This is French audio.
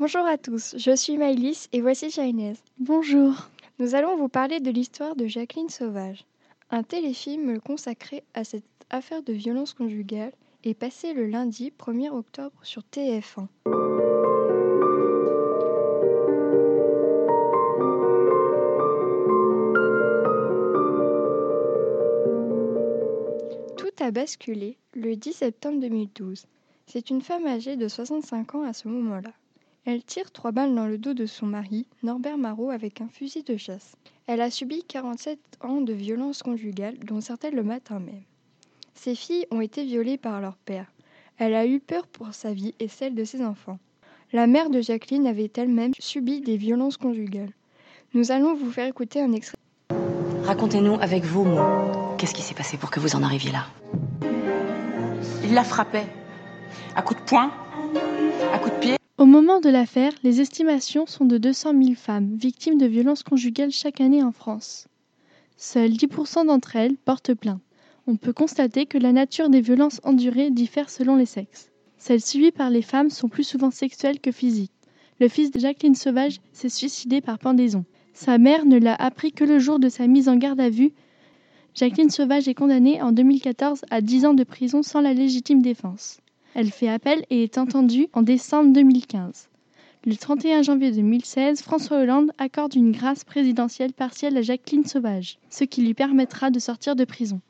Bonjour à tous, je suis Maëlys et voici Shainez. Bonjour. Nous allons vous parler de l'histoire de Jacqueline Sauvage. Un téléfilm consacré à cette affaire de violence conjugale est passé le lundi 1er octobre sur TF1. Tout a basculé le 10 septembre 2012. C'est une femme âgée de 65 ans à ce moment-là. Elle tire trois balles dans le dos de son mari, Norbert Marot, avec un fusil de chasse. Elle a subi 47 ans de violences conjugales, dont certaines le matin même. Ses filles ont été violées par leur père. Elle a eu peur pour sa vie et celle de ses enfants. La mère de Jacqueline avait elle-même subi des violences conjugales. Nous allons vous faire écouter un extrait. Racontez-nous avec vos mots, qu'est-ce qui s'est passé pour que vous en arriviez là? Il la frappait. À coups de poing, à coups de pied. Au moment de l'affaire, les estimations sont de 200 000 femmes victimes de violences conjugales chaque année en France. Seuls 10% d'entre elles portent plainte. On peut constater que la nature des violences endurées diffère selon les sexes. Celles subies par les femmes sont plus souvent sexuelles que physiques. Le fils de Jacqueline Sauvage s'est suicidé par pendaison. Sa mère ne l'a appris que le jour de sa mise en garde à vue. Jacqueline Sauvage est condamnée en 2014 à 10 ans de prison sans la légitime défense. Elle fait appel et est entendue en décembre 2015. Le 31 janvier 2016, François Hollande accorde une grâce présidentielle partielle à Jacqueline Sauvage, ce qui lui permettra de sortir de prison.